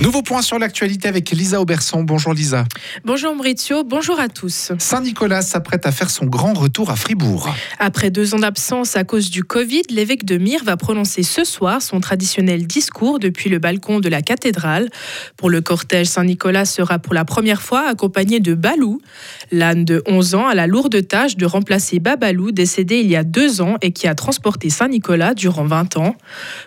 Nouveau point sur l'actualité avec Lisa Auberson. Bonjour Lisa. Bonjour Maurizio, bonjour à tous. Saint-Nicolas s'apprête à faire son grand retour à Fribourg. Après deux ans d'absence à cause du Covid, l'évêque de Myre va prononcer ce soir son traditionnel discours depuis le balcon de la cathédrale. Pour le cortège, Saint-Nicolas sera pour la première fois accompagné de Balou. L'âne de 11 ans a la lourde tâche de remplacer Babalou, décédé il y a deux ans et qui a transporté Saint-Nicolas durant 20 ans.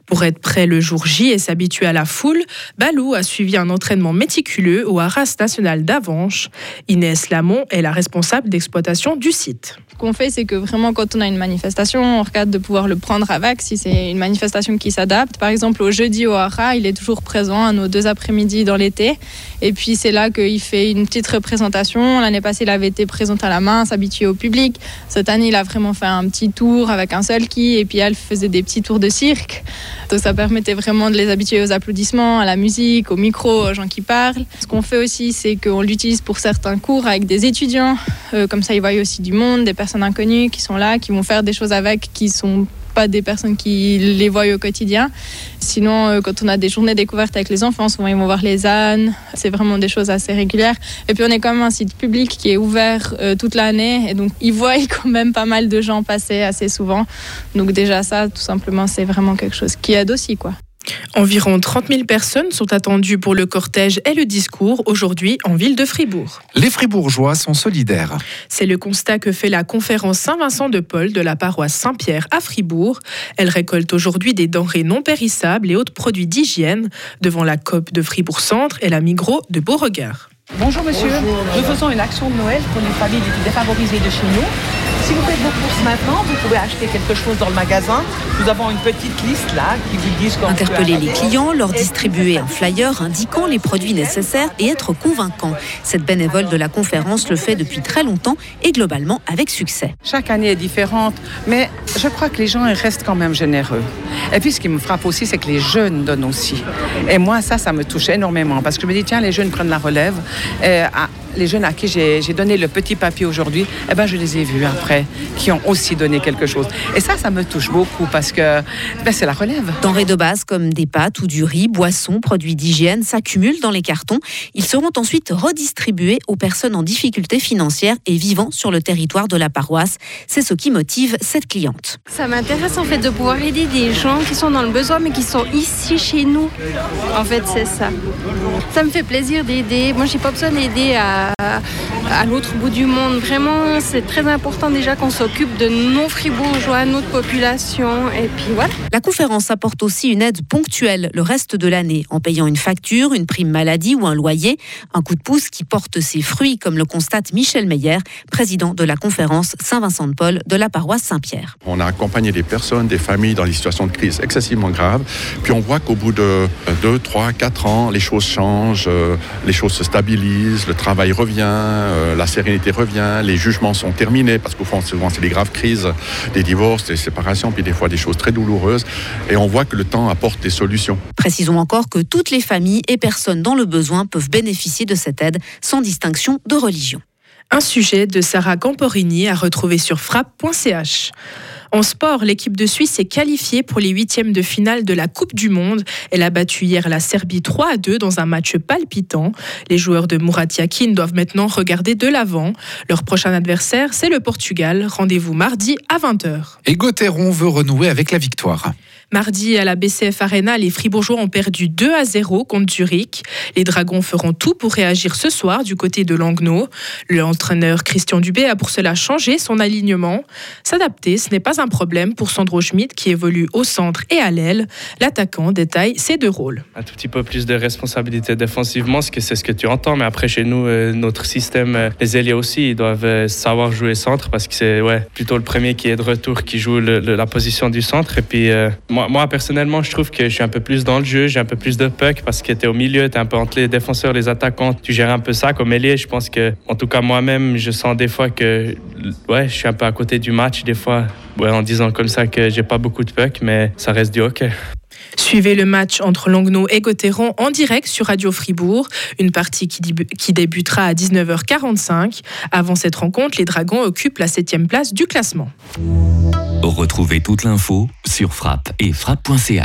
Pour être prêt le jour J et s'habituer à la foule, Balou a suivi un entraînement méticuleux au Haras national d'Avanche. Inès Lamont est la responsable d'exploitation du site. Ce qu'on fait, c'est que vraiment, quand on a une manifestation, on regarde de pouvoir le prendre avec si c'est une manifestation qui s'adapte. Par exemple, au jeudi au Hara, il est toujours présent à nos deux après-midi dans l'été. Et puis, c'est là qu'il fait une petite représentation. L'année passée, il avait été présent à la main, s'habituer au public. Cette année, il a vraiment fait un petit tour avec un seul qui, et puis elle faisait des petits tours de cirque. Donc, ça permettait vraiment de les habituer aux applaudissements, à la musique, au micro, aux gens qui parlent. Ce qu'on fait aussi, c'est qu'on l'utilise pour certains cours avec des étudiants. Euh, comme ça, ils voient aussi du monde, des personnes inconnues qui sont là, qui vont faire des choses avec, qui sont pas des personnes qui les voient au quotidien. Sinon, euh, quand on a des journées découvertes avec les enfants, souvent ils vont voir les ânes. C'est vraiment des choses assez régulières. Et puis on est quand même un site public qui est ouvert euh, toute l'année. Et donc ils voient quand même pas mal de gens passer assez souvent. Donc déjà ça, tout simplement, c'est vraiment quelque chose qui aide aussi. quoi. Environ 30 000 personnes sont attendues pour le cortège et le discours aujourd'hui en ville de Fribourg. Les Fribourgeois sont solidaires. C'est le constat que fait la conférence Saint-Vincent de Paul de la paroisse Saint-Pierre à Fribourg. Elle récolte aujourd'hui des denrées non périssables et autres produits d'hygiène devant la COP de Fribourg-Centre et la Migros de Beauregard. Bonjour monsieur, nous faisons une action de Noël pour les familles les plus défavorisées de chez nous. Si vous faites vos courses maintenant, vous pouvez acheter quelque chose dans le magasin. Nous avons une petite liste là qui vous dit ce qu'on Interpeller les clients, leur distribuer un flyer indiquant les produits nécessaires et être convaincant. Cette bénévole de la conférence le fait depuis très longtemps et globalement avec succès. Chaque année est différente, mais je crois que les gens ils restent quand même généreux. Et puis ce qui me frappe aussi, c'est que les jeunes donnent aussi. Et moi, ça, ça me touche énormément parce que je me dis, tiens, les jeunes prennent la relève. Et, ah, les jeunes à qui j'ai donné le petit papier aujourd'hui, eh ben, je les ai vus après, qui ont aussi donné quelque chose. Et ça, ça me touche beaucoup parce que ben, c'est la relève. Denrées de base comme des pâtes ou du riz, boissons, produits d'hygiène s'accumulent dans les cartons. Ils seront ensuite redistribués aux personnes en difficulté financière et vivant sur le territoire de la paroisse. C'est ce qui motive cette cliente. Ça m'intéresse en fait de pouvoir aider des gens qui sont dans le besoin mais qui sont ici chez nous. En fait, c'est ça. Ça me fait plaisir d'aider. Moi, j'ai pas besoin d'aider à 啊。À, l'autre bout du monde. Vraiment, c'est très important déjà qu'on s'occupe de nos fribourgeois, notre population. Et puis voilà. La conférence apporte aussi une aide ponctuelle le reste de l'année en payant une facture, une prime maladie ou un loyer. Un coup de pouce qui porte ses fruits, comme le constate Michel Meyer, président de la conférence Saint-Vincent-de-Paul de la paroisse Saint-Pierre. On a accompagné des personnes, des familles dans des situations de crise excessivement graves. Puis on voit qu'au bout de 2, 3, 4 ans, les choses changent, euh, les choses se stabilisent, le travail revient, euh, la sérénité revient, les jugements sont terminés, parce qu'au fond, souvent, c'est des graves crises, des divorces, des séparations, puis des fois des choses très douloureuses. Et on voit que le temps apporte des solutions. Précisons encore que toutes les familles et personnes dans le besoin peuvent bénéficier de cette aide sans distinction de religion. Un sujet de Sarah Camporini à retrouver sur frappe.ch. En sport, l'équipe de Suisse est qualifiée pour les huitièmes de finale de la Coupe du Monde. Elle a battu hier la Serbie 3 à 2 dans un match palpitant. Les joueurs de Murat Yakin doivent maintenant regarder de l'avant. Leur prochain adversaire, c'est le Portugal. Rendez-vous mardi à 20h. Et Gauthieron veut renouer avec la victoire. Mardi, à la BCF Arena, les Fribourgeois ont perdu 2 à 0 contre Zurich. Les Dragons feront tout pour réagir ce soir du côté de Langnau. L'entraîneur Christian Dubé a pour cela changé son alignement. S'adapter, ce n'est pas un problème pour Sandro Schmidt qui évolue au centre et à l'aile. L'attaquant détaille ses deux rôles. Un tout petit peu plus de responsabilité défensivement, ce que c'est ce que tu entends. Mais après, chez nous, euh, notre système, euh, les ailiers aussi, ils doivent euh, savoir jouer centre parce que c'est ouais, plutôt le premier qui est de retour qui joue la position du centre. Et puis, moi, moi, personnellement, je trouve que je suis un peu plus dans le jeu, j'ai un peu plus de puck parce que tu au milieu, tu es un peu entre les défenseurs, les attaquants, tu gères un peu ça comme ailier. Je pense que, en tout cas, moi-même, je sens des fois que ouais, je suis un peu à côté du match, des fois, ouais, en disant comme ça que j'ai pas beaucoup de puck, mais ça reste du hockey. Suivez le match entre Langnau et Gauthieron en direct sur Radio Fribourg, une partie qui, qui débutera à 19h45. Avant cette rencontre, les Dragons occupent la 7 place du classement. Retrouvez toute l'info sur frappe et frappe.ch.